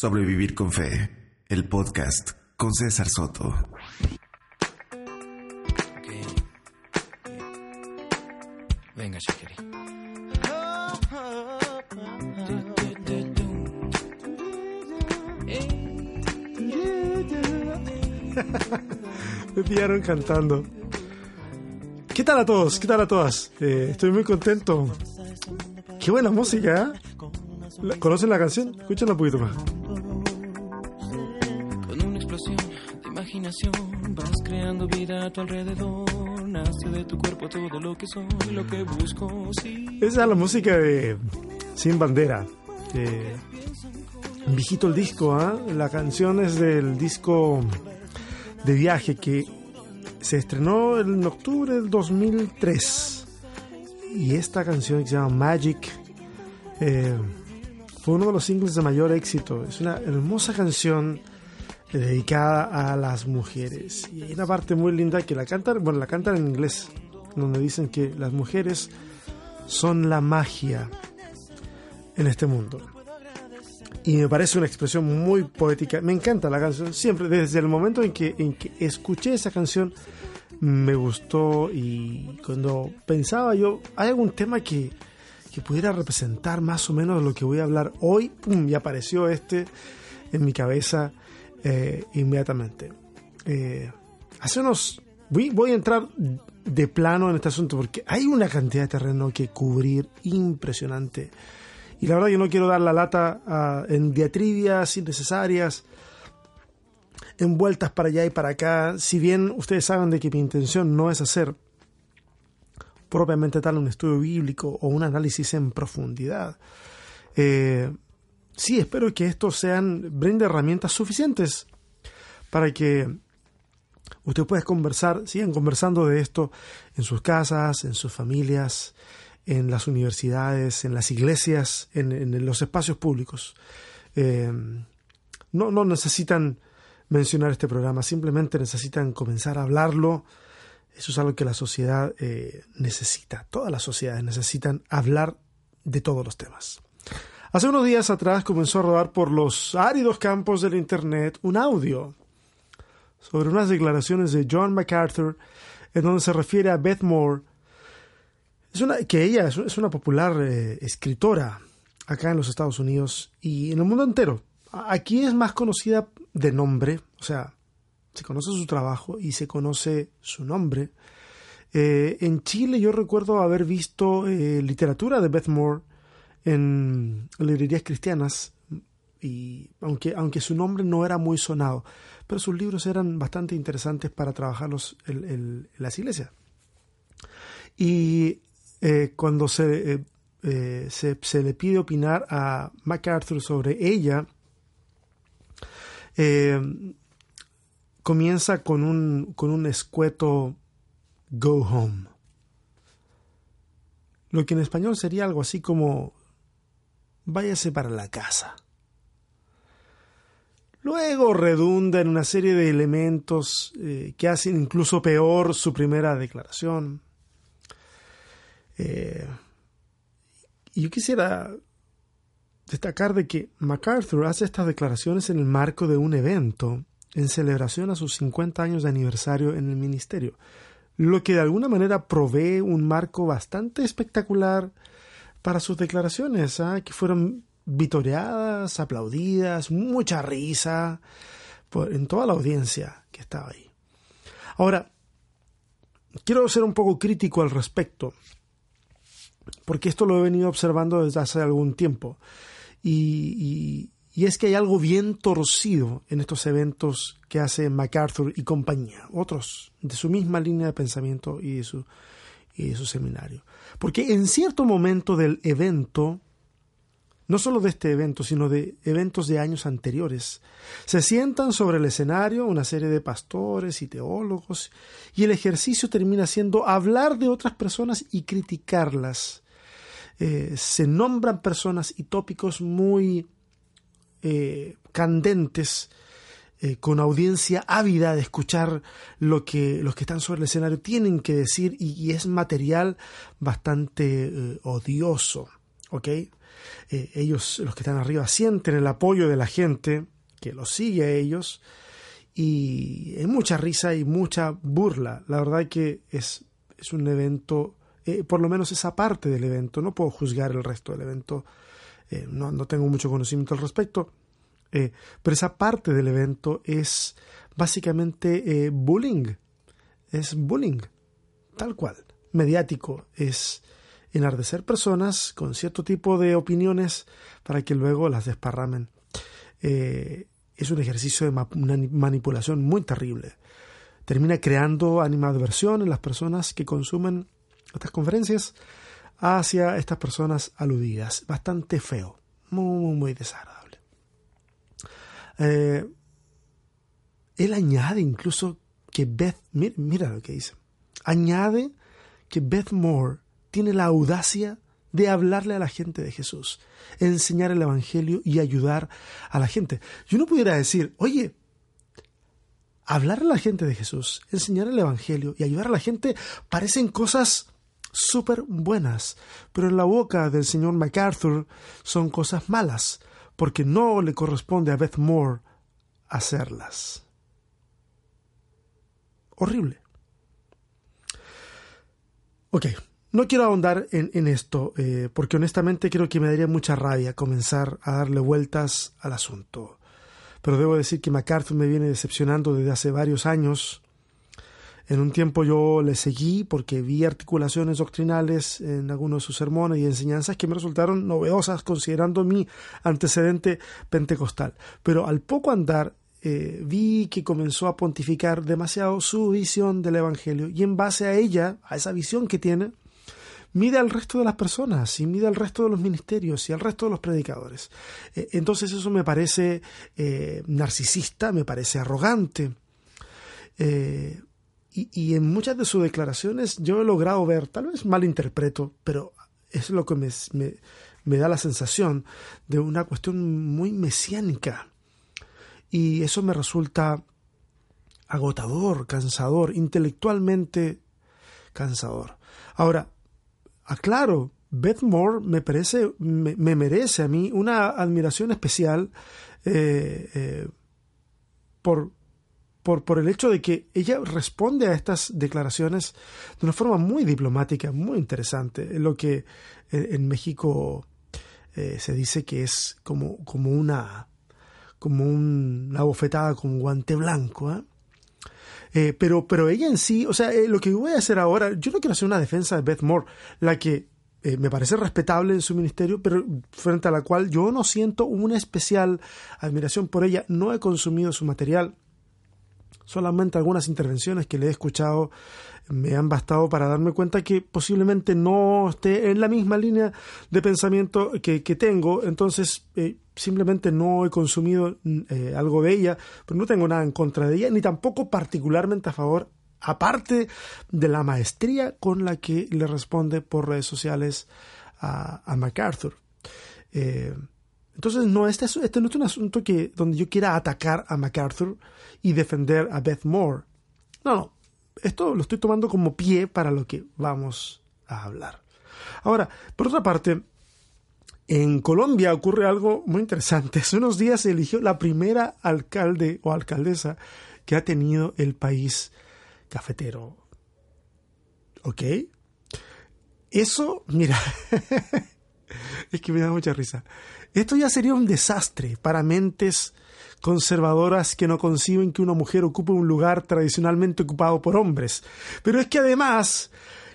Sobrevivir con Fe, el podcast con César Soto. Venga, Shakiri. Me pillaron cantando. ¿Qué tal a todos? ¿Qué tal a todas? Eh, estoy muy contento. Qué buena música, ¿eh? ¿Conocen la canción? Escúchenla un poquito más. Imaginación vas creando vida a tu alrededor. Nace de tu cuerpo todo lo que soy, lo que busco, sí. Esa es la música de Sin Bandera. Eh, viejito el disco, ¿ah? La canción es del disco de viaje que se estrenó en octubre del 2003. Y esta canción que se llama Magic eh, fue uno de los singles de mayor éxito. Es una hermosa canción dedicada a las mujeres. Y hay una parte muy linda que la cantan, bueno, la cantan en inglés, donde dicen que las mujeres son la magia en este mundo. Y me parece una expresión muy poética. Me encanta la canción. Siempre, desde el momento en que, en que escuché esa canción, me gustó. Y cuando pensaba yo, ¿hay algún tema que, que pudiera representar más o menos lo que voy a hablar hoy? ¡Pum! Y apareció este en mi cabeza eh, inmediatamente. Eh. Voy, voy a entrar de plano en este asunto porque hay una cantidad de terreno que cubrir impresionante. Y la verdad yo no quiero dar la lata ah, en diatribias innecesarias, en vueltas para allá y para acá. Si bien ustedes saben de que mi intención no es hacer propiamente tal un estudio bíblico o un análisis en profundidad. Eh, sí, espero que esto sean, brinde herramientas suficientes para que usted pueda conversar, sigan conversando de esto en sus casas, en sus familias, en las universidades, en las iglesias, en, en los espacios públicos. Eh, no, no necesitan mencionar este programa, simplemente necesitan comenzar a hablarlo. Eso es algo que la sociedad eh, necesita, todas las sociedades necesitan hablar de todos los temas. Hace unos días atrás comenzó a rodar por los áridos campos del Internet un audio sobre unas declaraciones de John MacArthur en donde se refiere a Beth Moore, es una, que ella es, una popular eh, escritora acá en los Estados Unidos y en el mundo entero. Aquí es más conocida de nombre, o sea, se conoce su trabajo y se conoce su nombre. Eh, en Chile yo recuerdo haber visto eh, literatura de Beth Moore en librerías cristianas y aunque, aunque su nombre no era muy sonado, pero sus libros eran bastante interesantes para trabajarlos en, las iglesias. Y eh, cuando se, eh, eh, se, se le pide opinar a MacArthur sobre ella, comienza con un, con un escueto Go Home. Lo que en español sería algo así como váyase para la casa. Luego redunda en una serie de elementos eh, que hacen incluso peor su primera declaración. Eh, yo quisiera destacar de que MacArthur hace estas declaraciones en el marco de un evento en celebración a sus 50 años de aniversario en el ministerio, lo que de alguna manera provee un marco bastante espectacular para sus declaraciones, ¿ah? que fueron vitoreadas, aplaudidas, mucha risa por- en toda la audiencia que estaba ahí. Ahora, quiero ser un poco crítico al respecto, porque esto lo he venido observando desde hace algún tiempo. Y, y- y es que hay algo bien torcido en estos eventos que hace MacArthur y compañía, otros de su misma línea de pensamiento y de su, de su seminario. Porque en cierto momento del evento, no solo de este evento, sino de eventos de años anteriores. Se sientan sobre el escenario una serie de pastores y teólogos y el ejercicio termina siendo hablar de otras personas y criticarlas. Eh, se nombran personas y tópicos muy eh, candentes, eh, con audiencia ávida de escuchar lo que los que están sobre el escenario tienen que decir y, es material bastante eh, odioso, ¿ok? eh, ellos, los que están arriba, sienten el apoyo de la gente que los sigue a ellos y hay mucha risa y mucha burla. La verdad que es, es un evento, por lo menos esa parte del evento, no puedo juzgar el resto del evento, no, no, tengo mucho conocimiento al respecto, pero esa parte del evento es básicamente bullying, es bullying, tal cual, mediático, es enardecer personas con cierto tipo de opiniones para que luego las desparramen. Eh, es un ejercicio de manipulación muy terrible. Termina creando animadversión en las personas que consumen estas conferencias hacia estas personas aludidas. Bastante feo, muy, muy desagradable. Eh, él añade incluso que Beth, mira, mira lo que dice, añade que Beth Moore tiene la audacia de hablarle a la gente de Jesús, enseñar el Evangelio y ayudar a la gente. Yo no pudiera decir, oye, hablar a la gente de Jesús, enseñar el Evangelio y ayudar a la gente parecen cosas súper buenas, pero en la boca del señor MacArthur son cosas malas, porque no le corresponde a Beth Moore hacerlas. Horrible. Ok, no quiero ahondar en, esto, eh, porque honestamente creo que me daría mucha rabia comenzar a darle vueltas al asunto. Pero debo decir que MacArthur me viene decepcionando desde hace varios años. En un tiempo yo le seguí porque vi articulaciones doctrinales en algunos de sus sermones y enseñanzas que me resultaron novedosas considerando mi antecedente pentecostal. Pero al poco andar eh, vi que comenzó a pontificar demasiado su visión del Evangelio y en base a ella, a esa visión que tiene, mide al resto de las personas y mide al resto de los ministerios y al resto de los predicadores. Eh, entonces eso me parece eh, narcisista, me parece arrogante. Eh, y, en muchas de sus declaraciones yo he logrado ver, tal vez malinterpreto, pero es lo que me, me da la sensación de una cuestión muy mesiánica. Y eso me resulta agotador, cansador, intelectualmente cansador. Ahora, aclaro, Beth Moore me, parece, me, merece a mí una admiración especial eh, eh, por, por, por, el hecho de que ella responde a estas declaraciones de una forma muy diplomática, muy interesante, lo que en, México eh, se dice que es como, como una como una bofetada con guante blanco. Eh, pero, pero ella en sí, o sea, eh, lo que voy a hacer ahora, yo no quiero hacer una defensa de Beth Moore, la que eh, me parece respetable en su ministerio, pero frente a la cual yo no siento una especial admiración por ella, no he consumido su material, solamente algunas intervenciones que le he escuchado me han bastado para darme cuenta que posiblemente no esté en la misma línea de pensamiento que, tengo, entonces simplemente no he consumido eh, algo de ella, pero no tengo nada en contra de ella, ni tampoco particularmente a favor, aparte de la maestría con la que le responde por redes sociales a, MacArthur. Eh, entonces, no, este, este no es un asunto que, donde yo quiera atacar a MacArthur y defender a Beth Moore. No, no. Esto lo estoy tomando como pie para lo que vamos a hablar. Ahora, por otra parte, en Colombia ocurre algo muy interesante. Hace unos días se eligió la primera alcalde o alcaldesa que ha tenido el país cafetero. ¿Ok? Eso, mira, es que me da mucha risa. Esto ya sería un desastre para mentes conservadoras que no conciben que una mujer ocupe un lugar tradicionalmente ocupado por hombres. Pero es que además,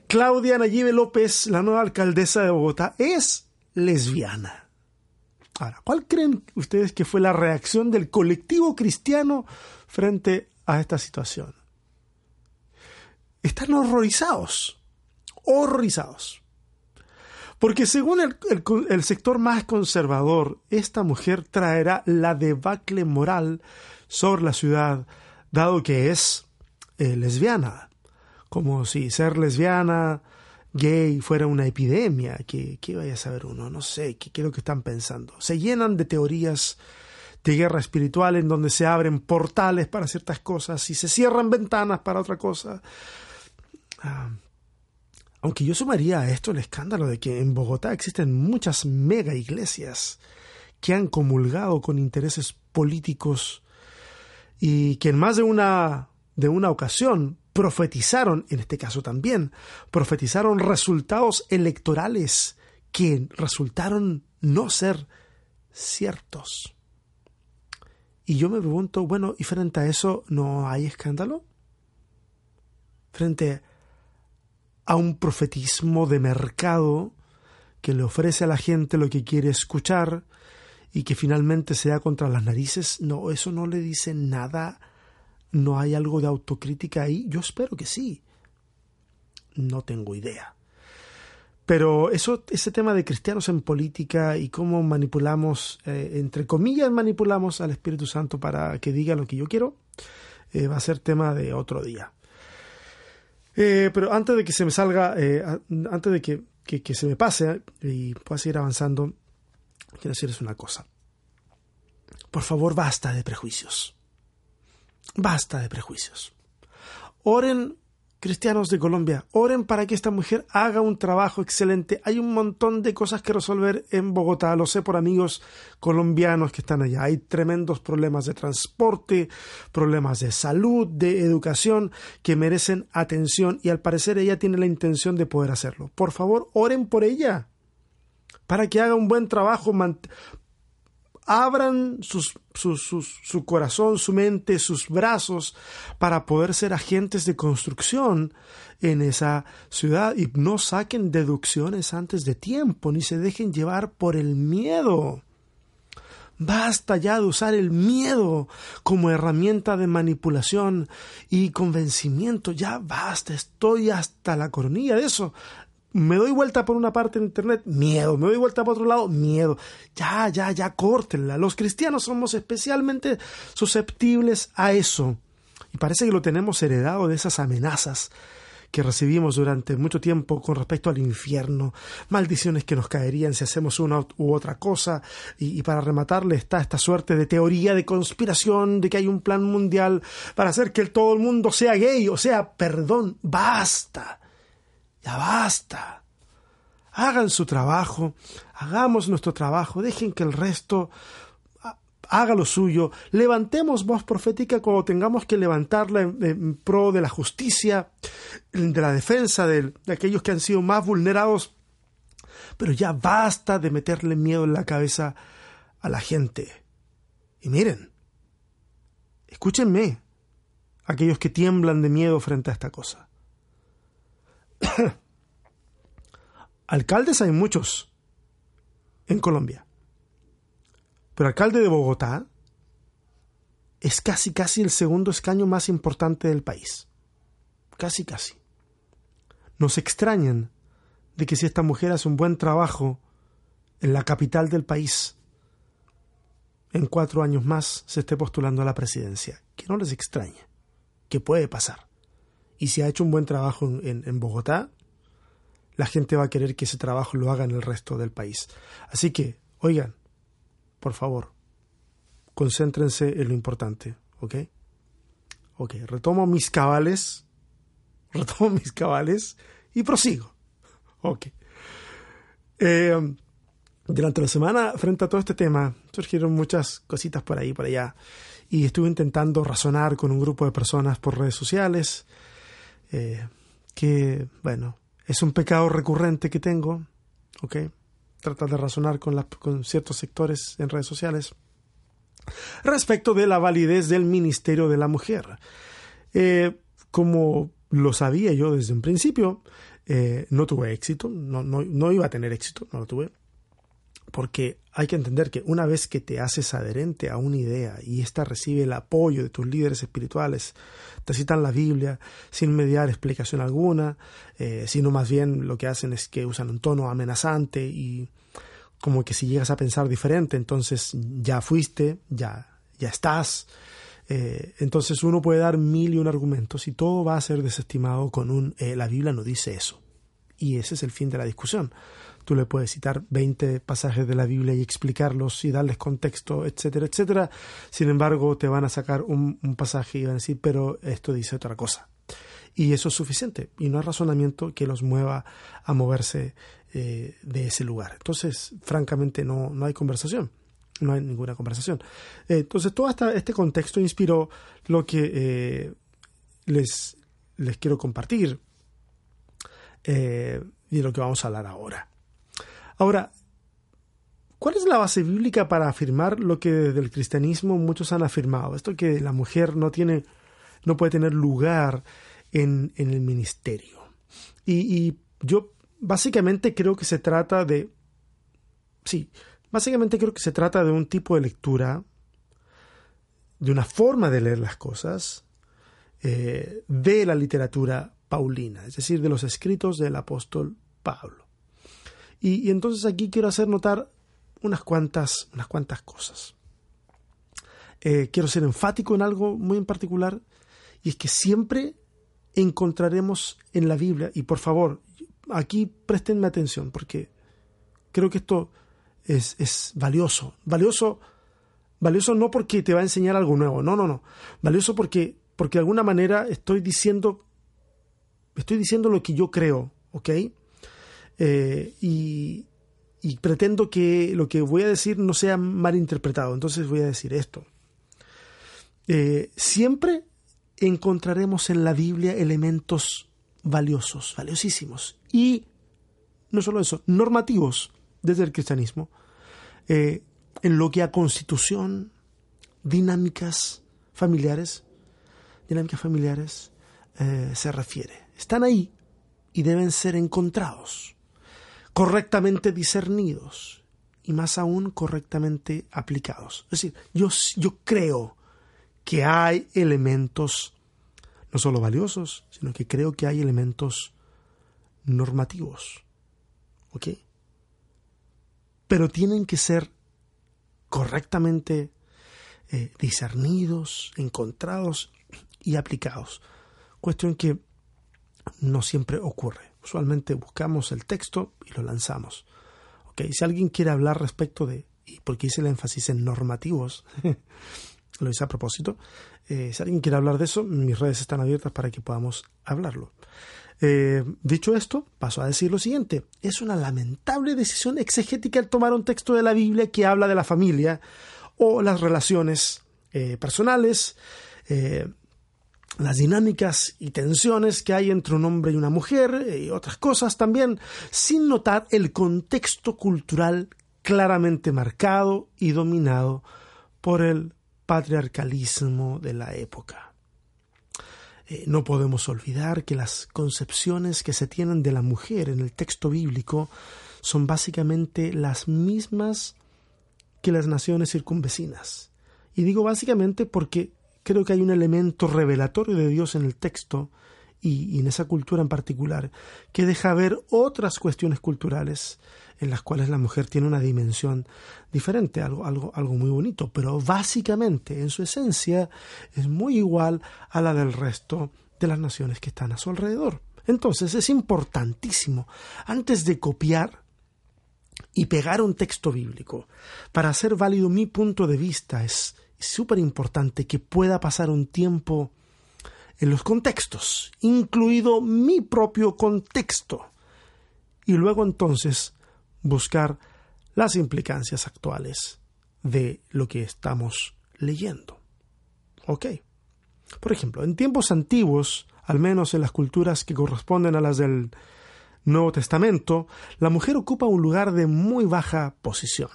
Claudia Nayibe López, la nueva alcaldesa de Bogotá, es lesbiana. Ahora, ¿cuál creen ustedes que fue la reacción del colectivo cristiano frente a esta situación? Están horrorizados, horrorizados. Porque según el, sector más conservador, esta mujer traerá la debacle moral sobre la ciudad, dado que es eh, lesbiana. Como si ser lesbiana gay fuera una epidemia, que, vaya a saber uno, no sé, qué es lo que están pensando. Se llenan de teorías de guerra espiritual en donde se abren portales para ciertas cosas y se cierran ventanas para otra cosa. Ah, Aunque yo sumaría a esto el escándalo de que en Bogotá existen muchas mega iglesias que han comulgado con intereses políticos y que en más de una, de una ocasión profetizaron, en este caso también, profetizaron resultados electorales que resultaron no ser ciertos. Y yo me pregunto, bueno, ¿y frente a eso no hay escándalo? Frente a un profetismo de mercado que le ofrece a la gente lo que quiere escuchar y que finalmente se da contra las narices, no, eso no le dice nada, no hay algo de autocrítica ahí, yo espero que sí, no tengo idea. Pero eso, ese tema de cristianos en política y cómo manipulamos, eh, entre comillas, manipulamos al Espíritu Santo para que diga lo que yo quiero, eh, va a ser tema de otro día. Eh, pero antes de que se me salga, antes de que, que, se me pase y pueda seguir avanzando, quiero decirles una cosa. Por favor, basta de prejuicios. Basta de prejuicios. Oren cristianos de Colombia, oren para que esta mujer haga un trabajo excelente. Hay un montón de cosas que resolver en Bogotá, lo sé por amigos colombianos que están allá. Hay tremendos problemas de transporte, problemas de salud, de educación que merecen atención y al parecer ella tiene la intención de poder hacerlo. Por favor, oren por ella para que haga un buen trabajo, abran sus, su corazón, su mente, sus brazos para poder ser agentes de construcción en esa ciudad y no saquen deducciones antes de tiempo ni se dejen llevar por el miedo. Basta ya de usar el miedo como herramienta de manipulación y convencimiento. Ya basta, estoy hasta la coronilla de eso me doy vuelta por una parte en internet, miedo, me doy vuelta por otro lado, miedo. Ya, ya, ya, córtenla. Los cristianos somos especialmente susceptibles a eso. Y parece que lo tenemos heredado de esas amenazas que recibimos durante mucho tiempo con respecto al infierno, maldiciones que nos caerían si hacemos una u otra cosa, y, y, para rematarle está esta suerte de teoría de conspiración de que hay un plan mundial para hacer que todo el mundo sea gay, o sea, perdón, basta. Ya basta. Hagan su trabajo, hagamos nuestro trabajo, dejen que el resto haga lo suyo, levantemos voz profética cuando tengamos que levantarla en, pro de la justicia, de la defensa de, de aquellos que han sido más vulnerados, pero ya basta de meterle miedo en la cabeza a la gente. Y miren, escúchenme, aquellos que tiemblan de miedo frente a esta cosa. Alcaldes hay muchos en Colombia. Pero alcalde de Bogotá es casi casi el segundo escaño más importante del país. Casi casi. Nos extrañan de que si esta mujer hace un buen trabajo en la capital del país, en cuatro años más se esté postulando a la presidencia. Que no les extrañe, que puede pasar. Y si ha hecho un buen trabajo en, Bogotá, la gente va a querer que ese trabajo lo haga en el resto del país. Así que, oigan, por favor, concéntrense en lo importante, ¿ok? Ok, retomo mis cabales, retomo mis cabales y prosigo. Ok. Eh, durante la semana, frente a todo este tema, surgieron muchas cositas por ahí, por allá, y estuve intentando razonar con un grupo de personas por redes sociales, eh, que, bueno, es un pecado recurrente que tengo, ¿ok? Tratar de razonar con, con ciertos sectores en redes sociales respecto de la validez del ministerio de la mujer. Eh, como lo sabía yo desde un principio, eh, no tuve éxito, no, no, no iba a tener éxito, no lo tuve porque hay que entender que una vez que te haces adherente a una idea y ésta recibe el apoyo de tus líderes espirituales, te citan la Biblia sin mediar explicación alguna, eh, sino más bien lo que hacen es que usan un tono amenazante y como que si llegas a pensar diferente, entonces ya fuiste, ya, ya estás. Eh, entonces uno puede dar mil y un argumentos y todo va a ser desestimado con un eh, la Biblia no dice eso. Y ese es el fin de la discusión. Tú le puedes citar 20 pasajes de la Biblia y explicarlos y darles contexto, etcétera, etcétera. Sin embargo, te van a sacar un, pasaje y van a decir, pero esto dice otra cosa. Y eso es suficiente. Y no hay razonamiento que los mueva a moverse eh, de ese lugar. Entonces, francamente, no, no hay conversación. No hay ninguna conversación. entonces, todo este contexto inspiró lo que eh, les, les quiero compartir eh, y lo que vamos a hablar ahora. Ahora, ¿cuál es la base bíblica para afirmar lo que desde el cristianismo muchos han afirmado? Esto que la mujer no tiene, no puede tener lugar en, el ministerio. Y, yo básicamente creo que se trata de... Sí, básicamente creo que se trata de un tipo de lectura, de una forma de leer las cosas, eh, de la literatura paulina, es decir, de los escritos del apóstol Pablo. Y, entonces aquí quiero hacer notar unas cuantas, unas cuantas cosas. Eh, quiero ser enfático en algo muy en particular, y es que siempre encontraremos en la Biblia, y por favor, aquí prestenme atención, porque creo que esto es, es valioso. Valioso valioso no porque te va a enseñar algo nuevo, no, no, no. Valioso porque, porque de alguna manera estoy diciendo, estoy diciendo lo que yo creo, ¿ok? Eh, y, pretendo que lo que voy a decir no sea malinterpretado, entonces voy a decir esto. Eh, siempre encontraremos en la Biblia elementos valiosos, valiosísimos, y no solo eso, normativos desde el cristianismo, eh, en lo que a constitución, dinámicas familiares, dinámicas familiares se refiere. Están ahí y deben ser encontrados correctamente discernidos y más aún correctamente aplicados. Es decir, yo, yo creo que hay elementos no solo valiosos, sino que creo que hay elementos normativos. ¿Ok? Pero tienen que ser correctamente eh, discernidos, encontrados y aplicados. Cuestión que no siempre ocurre. Usualmente buscamos el texto y lo lanzamos. Okay, si alguien quiere hablar respecto de, y porque hice el énfasis en normativos, lo hice a propósito, eh, si alguien quiere hablar de eso, mis redes están abiertas para que podamos hablarlo. Eh, dicho esto, paso a decir lo siguiente. Es una lamentable decisión exegética el tomar un texto de la Biblia que habla de la familia o las relaciones eh, personales, las dinámicas y tensiones que hay entre un hombre y una mujer y otras cosas también, sin notar el contexto cultural claramente marcado y dominado por el patriarcalismo de la época. Eh, no podemos olvidar que las concepciones que se tienen de la mujer en el texto bíblico son básicamente las mismas que las naciones circunvecinas. Y digo básicamente porque creo que hay un elemento revelatorio de Dios en el texto y, en esa cultura en particular que deja ver otras cuestiones culturales en las cuales la mujer tiene una dimensión diferente, algo, algo, algo muy bonito, pero básicamente en su esencia es muy igual a la del resto de las naciones que están a su alrededor. Entonces es importantísimo, antes de copiar y pegar un texto bíblico, para hacer válido mi punto de vista, es súper importante que pueda pasar un tiempo en los contextos, incluido mi propio contexto, y luego entonces buscar las implicancias actuales de lo que estamos leyendo. ¿Ok? Por ejemplo, en tiempos antiguos, al menos en las culturas que corresponden a las del Nuevo Testamento, la mujer ocupa un lugar de muy baja posición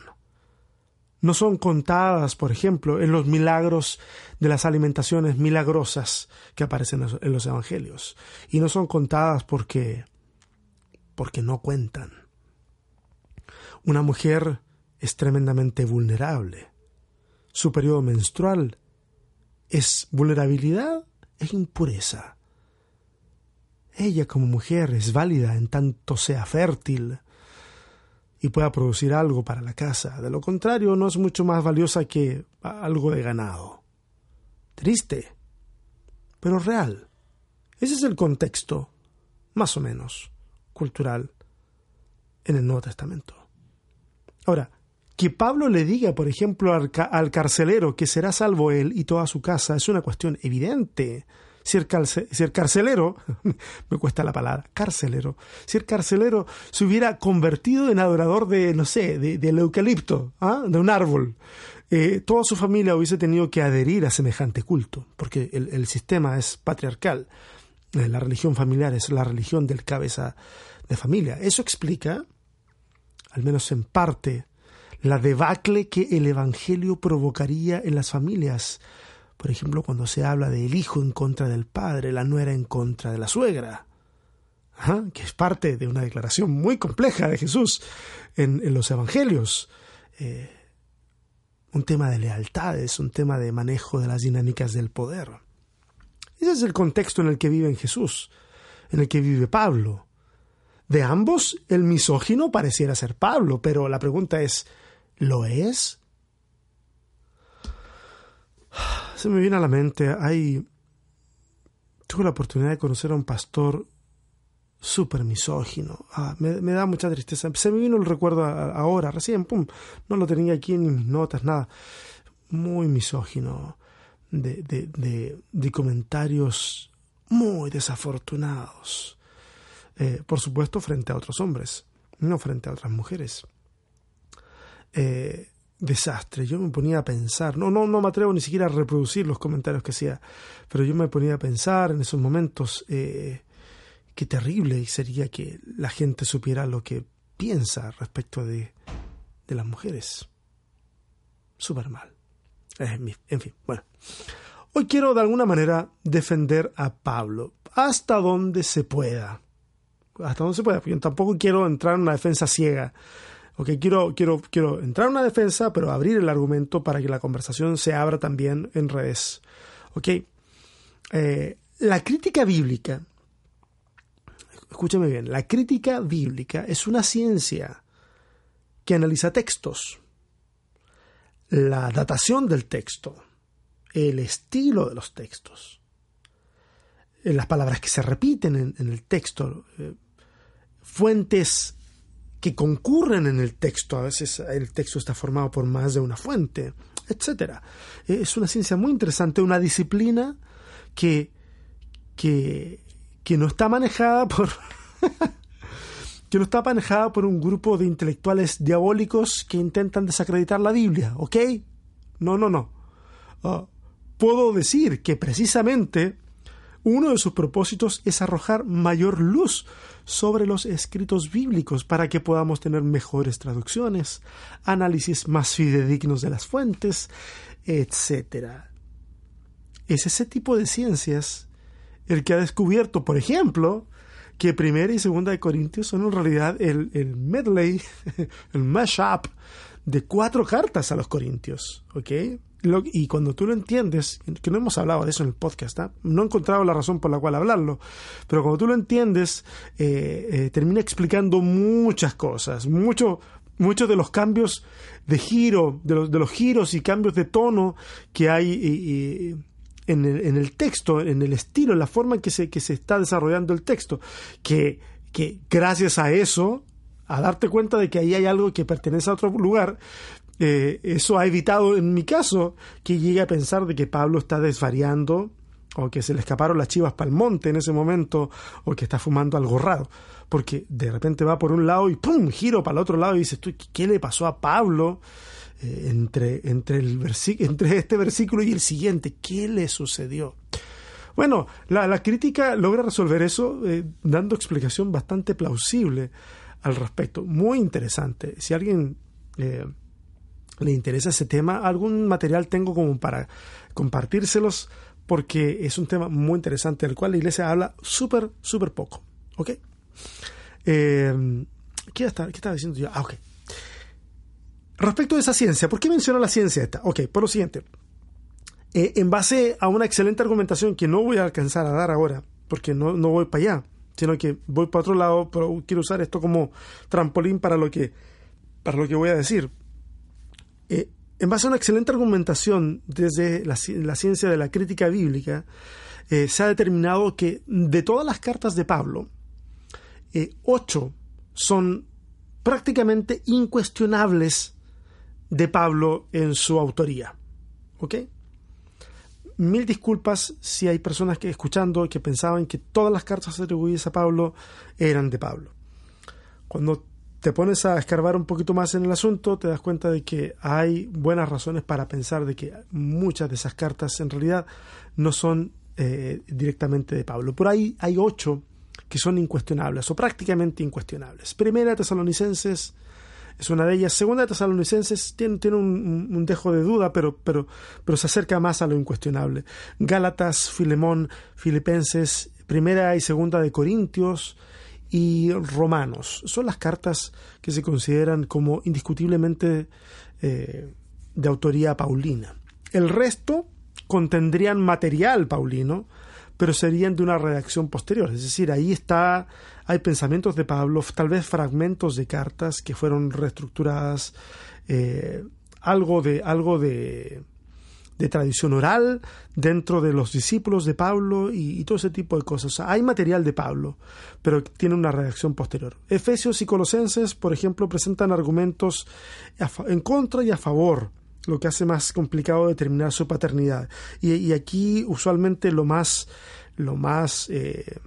no son contadas, por ejemplo, en los milagros de las alimentaciones milagrosas que aparecen en los evangelios. Y no son contadas porque porque no cuentan. Una mujer es tremendamente vulnerable. Su periodo menstrual es vulnerabilidad, es impureza. Ella como mujer es válida en tanto sea fértil, y pueda producir algo para la casa. De lo contrario, no es mucho más valiosa que algo de ganado. Triste, pero real. Ese es el contexto, más o menos, cultural en el Nuevo Testamento. Ahora, que Pablo le diga, por ejemplo, al, carcelero que será salvo él y toda su casa es una cuestión evidente, si el, carcelero, me cuesta la palabra, carcelero, si el carcelero se hubiera convertido en adorador de, no sé, del eucalipto, ¿ah? de un árbol, eh, toda su familia hubiese tenido que adherir a semejante culto, porque el, sistema es patriarcal, eh, la religión familiar es la religión del cabeza de familia. Eso explica, al menos en parte, la debacle que el Evangelio provocaría en las familias por ejemplo, cuando se habla del hijo en contra del padre, la nuera en contra de la suegra, que es parte de una declaración muy compleja de Jesús en, los evangelios. Eh, un tema de lealtades, un tema de manejo de las dinámicas del poder. Ese es el contexto en el que vive Jesús, en el que vive Pablo. De ambos, el misógino pareciera ser Pablo, pero la pregunta es, ¿lo es? Se me viene a la mente, hay... Tuve la oportunidad de conocer a un pastor súper misógino. Ah, me, da mucha tristeza. Se me vino el recuerdo ahora, recién, pum. No lo tenía aquí en mis notas, nada. Muy misógino. De, comentarios muy desafortunados. Eh, por supuesto, frente a otros hombres, no frente a otras mujeres. Eh, desastre. Yo me ponía a pensar, no, no, no me atrevo ni siquiera a reproducir los comentarios que hacía, pero yo me ponía a pensar en esos momentos eh, qué terrible sería que la gente supiera lo que piensa respecto de, de las mujeres. Súper mal. En fin, bueno. Hoy quiero de alguna manera defender a Pablo hasta donde se pueda. Hasta donde se pueda. Yo tampoco quiero entrar en una defensa ciega Ok, quiero, quiero, quiero entrar en una defensa, pero abrir el argumento para que la conversación se abra también en redes. Ok, eh, la crítica bíblica, escúchame bien, la crítica bíblica es una ciencia que analiza textos, la datación del texto, el estilo de los textos, eh, las palabras que se repiten en, el texto, eh, fuentes que concurren en el texto. A veces el texto está formado por más de una fuente, etc. Es una ciencia muy interesante, una disciplina que, que, que no está manejada por... que no está manejada por un grupo de intelectuales diabólicos que intentan desacreditar la Biblia, ¿ok? No, no, no. Ah, puedo decir que precisamente uno de sus propósitos es arrojar mayor luz sobre los escritos bíblicos para que podamos tener mejores traducciones, análisis más fidedignos de las fuentes, etc. Es ese tipo de ciencias el que ha descubierto, por ejemplo, que primera y segunda de Corintios son en realidad el, medley, el mashup de cuatro cartas a los Corintios, ¿ok? Y cuando tú lo entiendes, que no hemos hablado de eso en el podcast, ¿ah? no he encontrado la razón por la cual hablarlo, pero cuando tú lo entiendes, eh, eh, termina explicando muchas cosas, mucho, muchos de los cambios de giro, de los, de los giros y cambios de tono que hay en, el, en, el, texto, en el estilo, en la forma en que se, que se está desarrollando el texto, que, que gracias a eso, a darte cuenta de que ahí hay algo que pertenece a otro lugar, eh, eso ha evitado, en mi caso, que llegue a pensar de que Pablo está desvariando o que se le escaparon las chivas para el monte en ese momento o que está fumando algo raro. Porque de repente va por un lado y ¡pum! giro para el otro lado y dices, ¿qué le pasó a Pablo? Eh, entre, entre, este versículo y el siguiente, ¿qué le sucedió? Bueno, la, crítica logra resolver eso eh, dando explicación bastante plausible al respecto. Muy interesante. Si alguien le interesa ese tema, algún material tengo como para compartírselos porque es un tema muy interesante del cual la iglesia habla súper, súper poco. ¿Ok? Eh, ¿qué, estaba diciendo yo? Ah, ok. Respecto a esa ciencia, ¿por qué menciono la ciencia esta? Ok, por lo siguiente. Eh, en base a una excelente argumentación que no voy a alcanzar a dar ahora, porque no, no voy para allá, sino que voy para otro lado, pero quiero usar esto como trampolín para lo que, para lo que voy a decir. Eh, en base a una excelente argumentación desde la, ciencia de la crítica bíblica, eh, se ha determinado que de todas las cartas de Pablo, eh, ocho son prácticamente incuestionables de Pablo en su autoría. ¿Ok? mil disculpas si hay personas que escuchando que pensaban que todas las cartas atribuidas a Pablo eran de Pablo. Cuando te pones a escarbar un poquito más en el asunto, te das cuenta de que hay buenas razones para pensar de que muchas de esas cartas en realidad no son eh, directamente de Pablo. Por ahí hay ocho que son incuestionables o prácticamente incuestionables. Primera Tesalonicenses es una de ellas. Segunda Tesalonicenses tiene, tiene un, dejo de duda, pero, pero, pero se acerca más a lo incuestionable. Gálatas, Filemón, Filipenses, Primera y Segunda de Corintios y Romanos. Son las cartas que se consideran como indiscutiblemente eh, de autoría paulina. El resto contendrían material paulino, pero serían de una redacción posterior. Es decir, ahí está, hay pensamientos de Pablo, tal vez fragmentos de cartas que fueron reestructuradas, eh, algo de, algo de, de tradición oral dentro de los discípulos de Pablo y, todo ese tipo de cosas. hay material de Pablo, pero tiene una redacción posterior. Efesios y Colosenses, por ejemplo, presentan argumentos en contra y a favor lo que hace más complicado determinar su paternidad. Y, aquí usualmente lo más, lo más eh,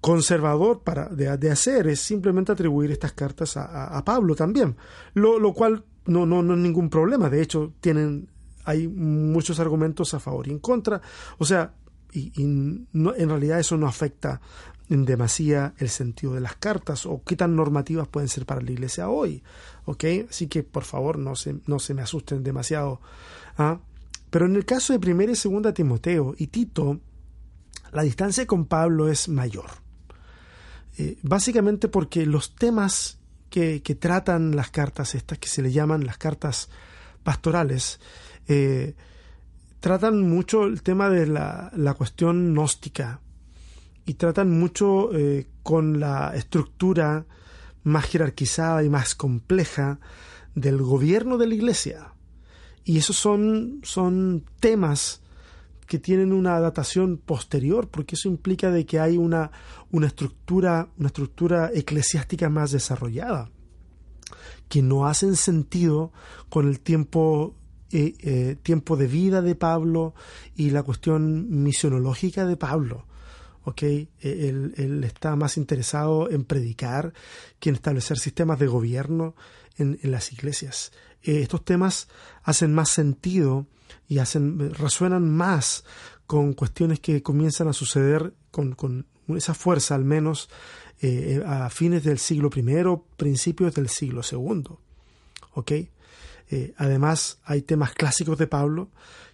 conservador para, de, hacer es simplemente atribuir estas cartas a, Pablo también, lo, lo cual no, no, no es ningún problema. De hecho, tienen, hay muchos argumentos a favor y en contra. O sea, en realidad eso no afecta en demasía el sentido de las cartas o qué tan normativas pueden ser para la iglesia hoy. ¿Ok? Así que por favor no se, no se me asusten demasiado. ¿ah? Pero en el caso de primera y segunda Timoteo y Tito, la distancia con Pablo es mayor. Eh, básicamente porque los temas que, tratan las cartas estas, que se le llaman las cartas pastorales, eh, tratan mucho el tema de la, la cuestión gnóstica, y tratan mucho eh, con la estructura más jerarquizada y más compleja del gobierno de la iglesia. Y esos son, son temas que tienen una datación posterior, porque eso implica de que hay una, una estructura, una estructura eclesiástica más desarrollada, que no hacen sentido con el tiempo eh, eh, tiempo de vida de Pablo y la cuestión misionológica de Pablo. ¿ok? E, él, está más interesado en predicar que en establecer sistemas de gobierno en, las iglesias. Eh, estos temas hacen más sentido y hacen, resuenan más con cuestiones que comienzan a suceder con, esa fuerza al menos eh, a fines del siglo I, principios del siglo II. ¿ok? Eh, además, hay temas clásicos de Pablo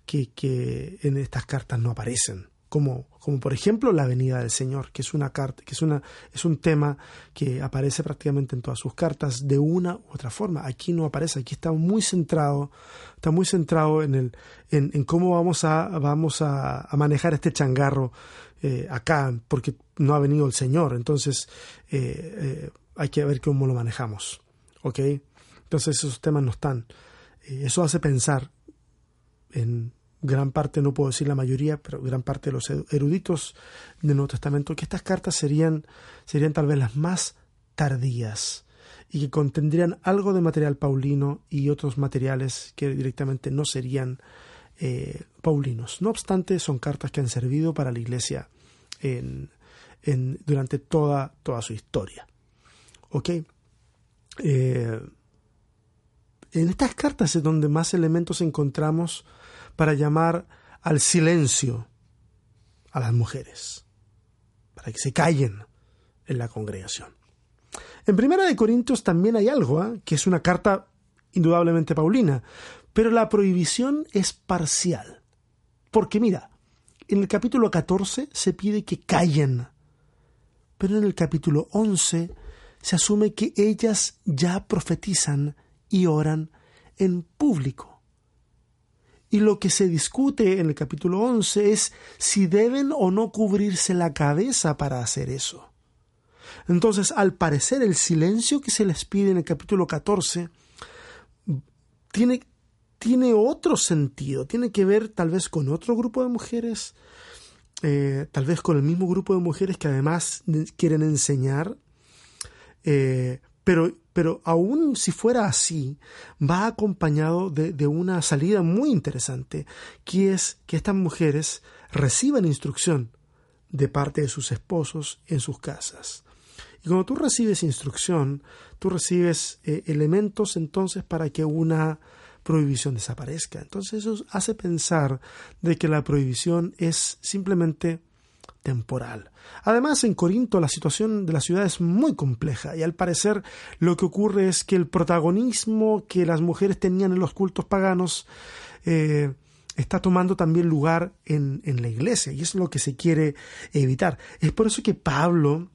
que, en estas cartas no aparecen como, por ejemplo la venida del Señor, que es una carta, que es una, es un tema que aparece prácticamente en todas sus cartas de una u otra forma. Aquí no aparece, aquí está muy centrado, está muy centrado en el, en, cómo vamos a, manejar este changarro eh, acá, porque no ha venido el Señor. Entonces, eh, hay que ver cómo lo manejamos. ¿Ok? Entonces esos temas no están. Eso hace pensar en gran parte, no puedo decir la mayoría, pero gran parte de los eruditos del Nuevo Testamento, que estas cartas serían, serían tal vez las más tardías y que contendrían algo de material paulino y otros materiales que directamente no serían eh, paulinos. No obstante, son cartas que han servido para la Iglesia en, durante toda, toda su historia. ¿Ok? Eh, en estas cartas es donde más elementos encontramos para llamar al silencio a las mujeres, para que se callen en la congregación. En Primera de Corintios también hay algo, ¿eh? que es una carta indudablemente paulina, pero la prohibición es parcial. Porque mira, en el capítulo 14 se pide que callen, pero en el capítulo 11 se asume que ellas ya profetizan y oran en público. Y lo que se discute en el capítulo 11 es si deben o no cubrirse la cabeza para hacer eso. Entonces, al parecer, el silencio que se les pide en el capítulo 14 tiene, tiene otro sentido, tiene que ver tal vez con otro grupo de mujeres, eh, tal vez con el mismo grupo de mujeres que además quieren enseñar, eh, pero pero aún si fuera así, va acompañado de, una salida muy interesante, que es que estas mujeres reciban instrucción de parte de sus esposos en sus casas. Y cuando tú recibes instrucción, tú recibes eh, elementos entonces para que una prohibición desaparezca. Entonces eso hace pensar de que la prohibición es simplemente temporal. Además, en Corinto la situación de la ciudad es muy compleja y al parecer lo que ocurre es que el protagonismo que las mujeres tenían en los cultos paganos eh, está tomando también lugar en, en la iglesia y es lo que se quiere evitar. Es por eso que Pablo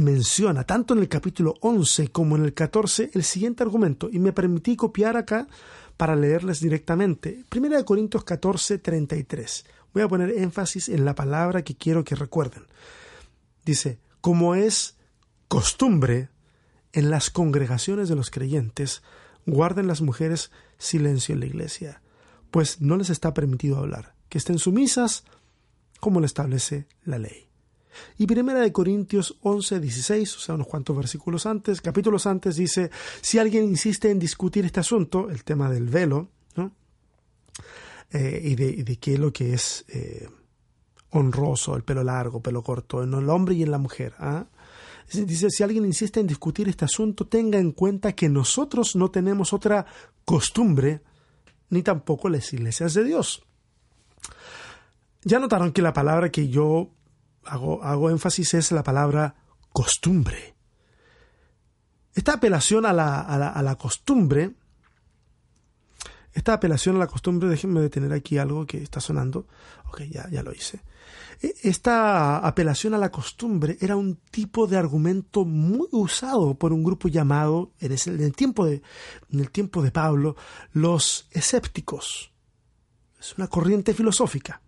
menciona tanto en el capítulo 11 como en el 14 el siguiente argumento y me permití copiar acá para leerles directamente. Primera de Corintios 14, 33. Voy a poner énfasis en la palabra que quiero que recuerden. Dice, como es costumbre en las congregaciones de los creyentes, guarden las mujeres silencio en la iglesia, pues no les está permitido hablar, que estén sumisas como lo establece la ley. Y primera de Corintios 11, 16, o sea, unos cuantos versículos antes, capítulos antes, dice, si alguien insiste en discutir este asunto, el tema del velo. Eh, y, de, qué es lo que es eh, honroso, el pelo largo, pelo corto, en el hombre y en la mujer. ¿ah? Dice, si alguien insiste en discutir este asunto, tenga en cuenta que nosotros no tenemos otra costumbre, ni tampoco las iglesias de Dios. Ya notaron que la palabra que yo hago, énfasis es la palabra costumbre. Esta apelación a la, a la, costumbre, esta apelación a la costumbre, déjenme detener aquí algo que está sonando. Ok, ya, ya lo hice. E, esta apelación a la costumbre era un tipo de argumento muy usado por un grupo llamado, en el tiempo de, en el tiempo de Pablo, los escépticos. Es una corriente filosófica.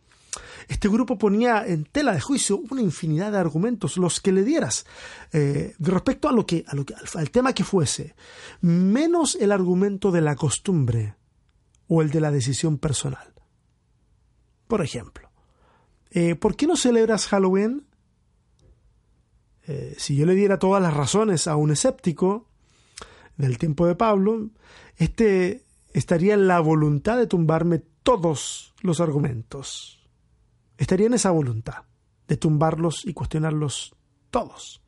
Este grupo ponía en tela de juicio una infinidad de argumentos, los que le dieras, eh, respecto a lo que, a lo que, al, tema que fuese, menos el argumento de la costumbre o el de la decisión personal. Por ejemplo, eh, ¿por qué no celebras Halloween? Eh, si yo le diera todas las razones a un escéptico del tiempo de Pablo, este estaría en la voluntad de tumbarme todos los argumentos estaría en esa voluntad de tumbarlos y cuestionarlos todos.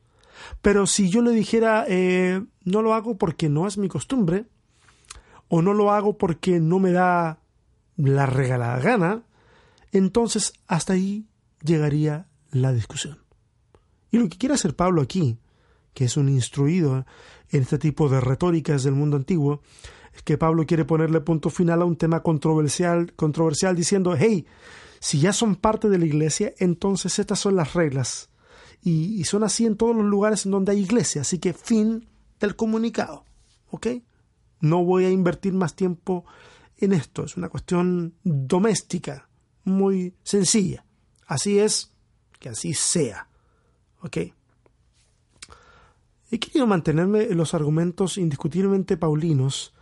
Pero si yo le dijera, eh, no lo hago porque no es mi costumbre, o no lo hago porque no me da la regalada gana, entonces hasta ahí llegaría la discusión. Y lo que quiere hacer Pablo aquí, que es un instruido en este tipo de retóricas del mundo antiguo, es que Pablo quiere ponerle punto final a un tema controversial, controversial diciendo, hey, si ya son parte de la iglesia, entonces estas son las reglas. Y, son así en todos los lugares en donde hay iglesia. Así que fin del comunicado. ¿Ok? No voy a invertir más tiempo en esto. Es una cuestión doméstica, muy sencilla. Así es, que así sea. ¿Ok? He querido mantenerme en los argumentos indiscutiblemente paulinos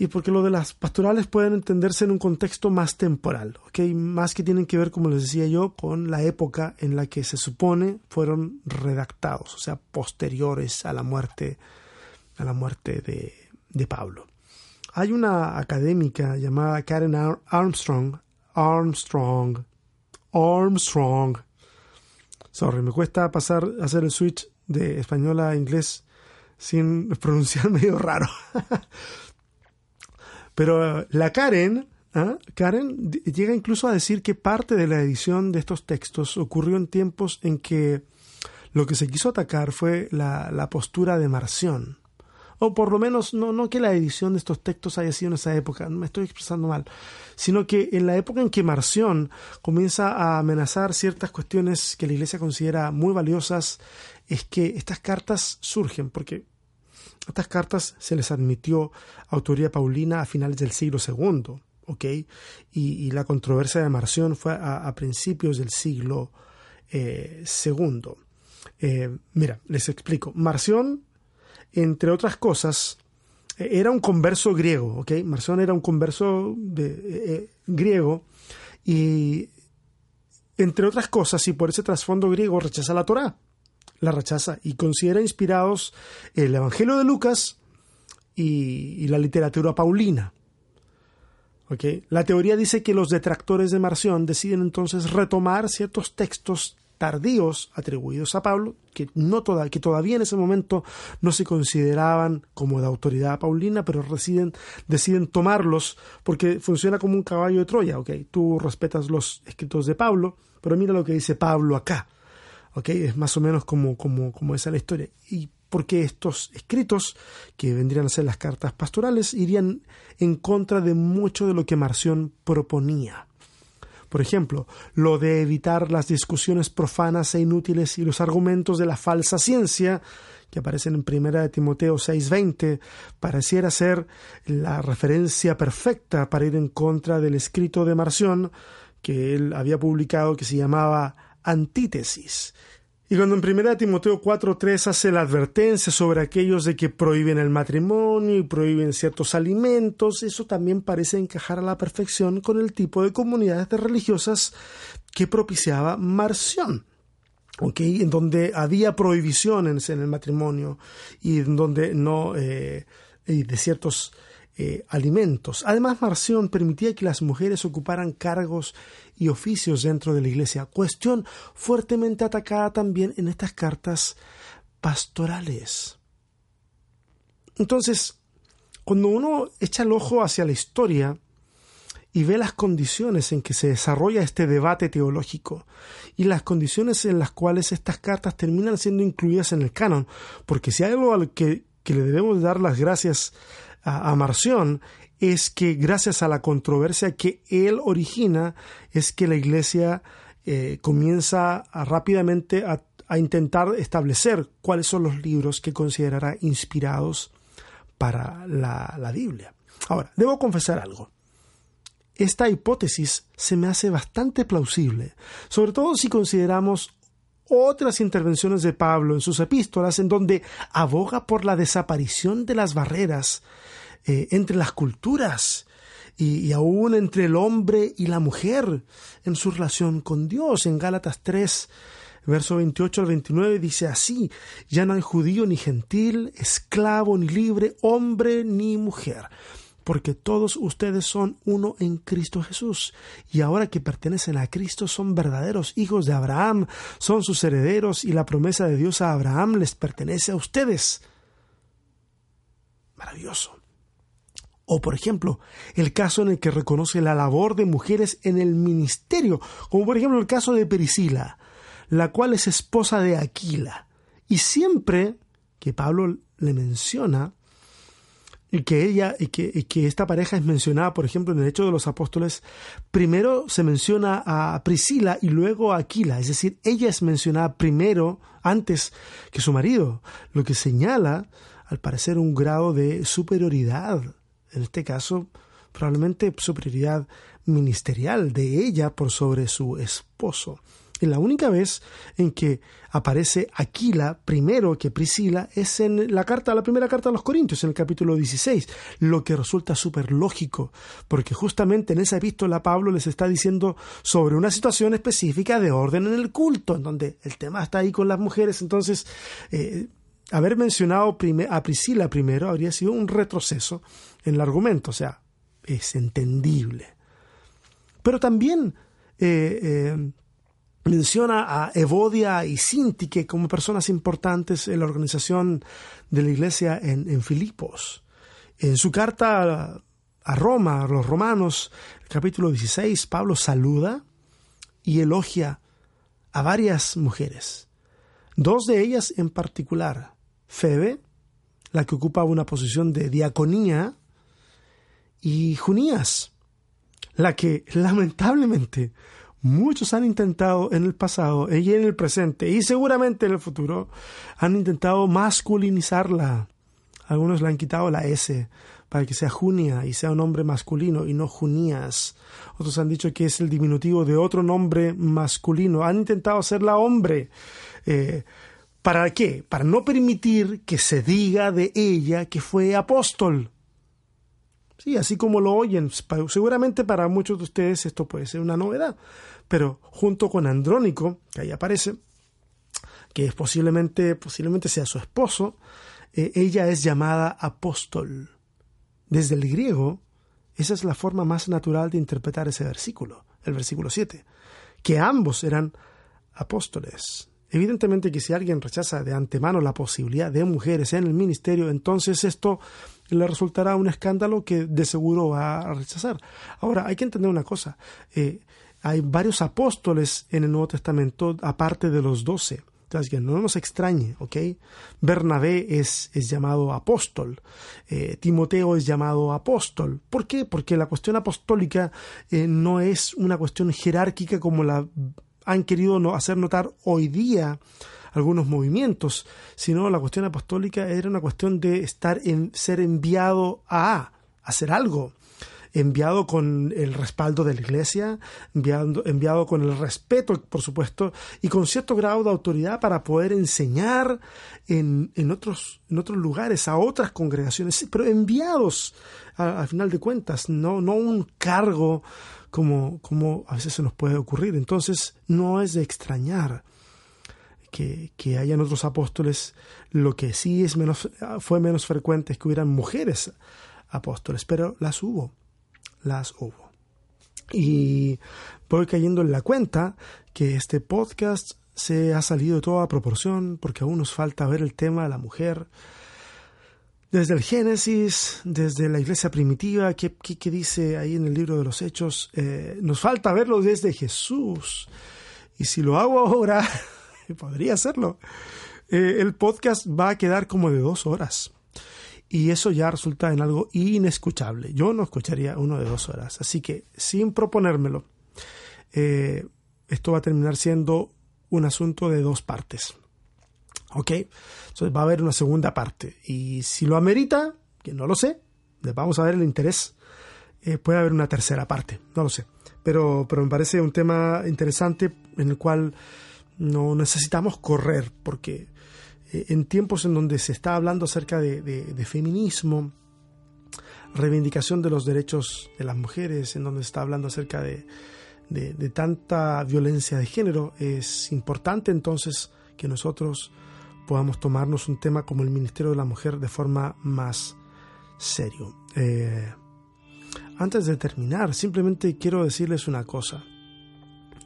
y porque lo de las pastorales pueden entenderse en un contexto más temporal, ¿okay? más que tienen que ver, como les decía yo, con la época en la que se supone fueron redactados, o sea, posteriores a la muerte, a la muerte de, de Pablo. Hay una académica llamada Karen Armstrong, Armstrong, Armstrong. Sorry, me cuesta pasar, hacer el switch de español a inglés sin pronunciar medio raro. Pero la Karen, ¿ah? Karen llega incluso a decir que parte de la edición de estos textos ocurrió en tiempos en que lo que se quiso atacar fue la, postura de Marción. O por lo menos, no, no que la edición de estos textos haya sido en esa época, no me estoy expresando mal, sino que en la época en que Marción comienza a amenazar ciertas cuestiones que la Iglesia considera muy valiosas, es que estas cartas surgen, porque estas cartas se les admitió autoría paulina a finales del siglo II, ¿ok? Y, la controversia de Marción fue a, principios del siglo II. Eh, eh, mira, les explico. Marción, entre otras cosas, e, era un converso griego, ¿ok? Marción era un converso de, eh, griego y, entre otras cosas, y por ese trasfondo griego rechaza la Torá la rechaza y considera inspirados el Evangelio de Lucas y, la literatura paulina. La teoría dice que los detractores de Marción deciden entonces retomar ciertos textos tardíos atribuidos a Pablo, que, no toda, que todavía en ese momento no se consideraban como de autoridad paulina, pero deciden, tomarlos porque funciona como un caballo de Troya. Okay, tú respetas los escritos de Pablo, pero mira lo que dice Pablo acá. Okay, es más o menos como, como, como esa la historia. Y porque estos escritos, que vendrían a ser las cartas pastorales, irían en contra de mucho de lo que Marción proponía. Por ejemplo, lo de evitar las discusiones profanas e inútiles y los argumentos de la falsa ciencia, que aparecen en Primera de Timoteo 6:20, pareciera ser la referencia perfecta para ir en contra del escrito de Marción que él había publicado que se llamaba Antítesis, y cuando en 1 Timoteo 4.3 hace la advertencia sobre aquellos de que prohíben el matrimonio y prohíben ciertos alimentos, eso también parece encajar a la perfección con el tipo de comunidades religiosas que propiciaba Marción. Okay, en donde había prohibiciones en el matrimonio y en donde no eh, de ciertos eh, alimentos. Además, Marción permitía que las mujeres ocuparan cargos y oficios dentro de la iglesia, cuestión fuertemente atacada también en estas cartas pastorales. Entonces, cuando uno echa el ojo hacia la historia y ve las condiciones en que se desarrolla este debate teológico y las condiciones en las cuales estas cartas terminan siendo incluidas en el canon, porque si hay algo al que, que le debemos dar las gracias a, Marción es que gracias a la controversia que él origina, es que la Iglesia eh, comienza rápidamente a, intentar establecer cuáles son los libros que considerará inspirados para la, la Biblia. Ahora, debo confesar algo. Esta hipótesis se me hace bastante plausible, sobre todo si consideramos otras intervenciones de Pablo en sus epístolas en donde aboga por la desaparición de las barreras eh, entre las culturas y, aún entre el hombre y la mujer en su relación con Dios. En Gálatas 3, verso 28 al 29 dice así, ya no hay judío ni gentil, esclavo ni libre, hombre ni mujer porque todos ustedes son uno en Cristo Jesús, y ahora que pertenecen a Cristo son verdaderos hijos de Abraham, son sus herederos, y la promesa de Dios a Abraham les pertenece a ustedes. Maravilloso. O, por ejemplo, el caso en el que reconoce la labor de mujeres en el ministerio, como por ejemplo el caso de Priscila, la cual es esposa de Aquila. Y siempre que Pablo le menciona, y que ella y que, que, esta pareja es mencionada, por ejemplo, en el Hecho de los Apóstoles, primero se menciona a Priscila y luego a Aquila, es decir, ella es mencionada primero antes que su marido, lo que señala, al parecer, un grado de superioridad, en este caso, probablemente superioridad ministerial de ella por sobre su esposo. La única vez en que aparece Aquila primero que Priscila es en la carta, la primera carta a los Corintios, en el capítulo 16, lo que resulta súper lógico, porque justamente en esa epístola Pablo les está diciendo sobre una situación específica de orden en el culto, en donde el tema está ahí con las mujeres, entonces eh, haber mencionado a Priscila primero habría sido un retroceso en el argumento, o sea, es entendible. Pero también eh, eh, menciona a Evodia y Sintique como personas importantes en la organización de la iglesia en, Filipos. En su carta a Roma, a los romanos, capítulo 16, Pablo saluda y elogia a varias mujeres. Dos de ellas en particular, Febe, la que ocupa una posición de diaconía, y Junías, la que lamentablemente Muchos han intentado en el pasado y en el presente y seguramente en el futuro han intentado masculinizarla. Algunos le han quitado la S para que sea Junia y sea un nombre masculino y no Junías. Otros han dicho que es el diminutivo de otro nombre masculino. Han intentado hacerla hombre. Eh, ¿Para qué? Para no permitir que se diga de ella que fue apóstol. Sí, así como lo oyen, seguramente para muchos de ustedes esto puede ser una novedad, pero junto con Andrónico, que ahí aparece, que es posiblemente, posiblemente sea su esposo, eh, ella es llamada apóstol. Desde el griego, esa es la forma más natural de interpretar ese versículo, el versículo 7, que ambos eran apóstoles. Evidentemente que si alguien rechaza de antemano la posibilidad de mujeres en el ministerio, entonces esto le resultará un escándalo que de seguro va a rechazar. Ahora, hay que entender una cosa. Eh, hay varios apóstoles en el Nuevo Testamento, aparte de los doce. Entonces, que no nos extrañe, ¿ok? Bernabé es, es llamado apóstol, eh, Timoteo es llamado apóstol. ¿Por qué? Porque la cuestión apostólica eh, no es una cuestión jerárquica como la han querido hacer notar hoy día algunos movimientos, sino la cuestión apostólica era una cuestión de estar en ser enviado a hacer algo, enviado con el respaldo de la iglesia, enviado, enviado con el respeto, por supuesto, y con cierto grado de autoridad para poder enseñar en, en, otros, en otros lugares, a otras congregaciones, pero enviados al final de cuentas, no, no un cargo como, como a veces se nos puede ocurrir. Entonces, no es de extrañar que, que hayan otros apóstoles. Lo que sí es menos, fue menos frecuente es que hubieran mujeres apóstoles, pero las hubo, las hubo. Y voy cayendo en la cuenta que este podcast se ha salido de toda proporción porque aún nos falta ver el tema de la mujer desde el Génesis, desde la iglesia primitiva, ¿qué, dice ahí en el libro de los Hechos? Eh, nos falta verlo desde Jesús. Y si lo hago ahora, podría hacerlo. Eh, el podcast va a quedar como de dos horas. Y eso ya resulta en algo inescuchable. Yo no escucharía uno de dos horas. Así que, sin proponérmelo, eh, esto va a terminar siendo un asunto de dos partes. ¿Ok? Entonces va a haber una segunda parte. Y si lo amerita, que no lo sé, vamos a ver el interés, eh, puede haber una tercera parte, no lo sé. Pero, pero me parece un tema interesante en el cual no necesitamos correr, porque eh, en tiempos en donde se está hablando acerca de, feminismo, reivindicación de los derechos de las mujeres, en donde se está hablando acerca de, de, tanta violencia de género, es importante entonces que nosotros podamos tomarnos un tema como el Ministerio de la Mujer de forma más serio. Eh, antes de terminar, simplemente quiero decirles una cosa.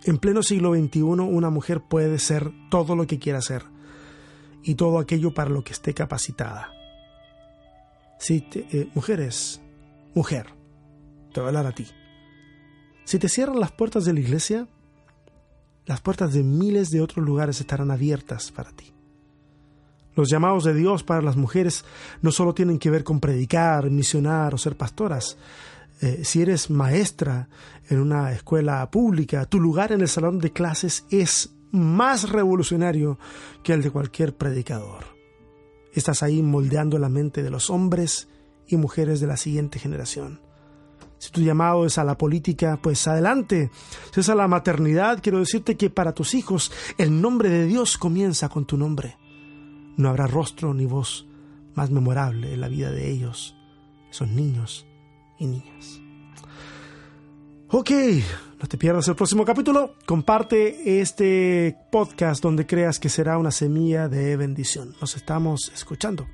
En pleno siglo XXI una mujer puede ser todo lo que quiera ser y todo aquello para lo que esté capacitada. Si eh, mujeres, mujer, te voy a hablar a ti. Si te cierran las puertas de la iglesia, las puertas de miles de otros lugares estarán abiertas para ti. Los llamados de Dios para las mujeres no solo tienen que ver con predicar, misionar o ser pastoras. Eh, si eres maestra en una escuela pública, tu lugar en el salón de clases es más revolucionario que el de cualquier predicador. Estás ahí moldeando la mente de los hombres y mujeres de la siguiente generación. Si tu llamado es a la política, pues adelante. Si es a la maternidad, quiero decirte que para tus hijos el nombre de Dios comienza con tu nombre. No habrá rostro ni voz más memorable en la vida de ellos, esos niños y niñas. Ok, no te pierdas el próximo capítulo. Comparte este podcast donde creas que será una semilla de bendición. Nos estamos escuchando.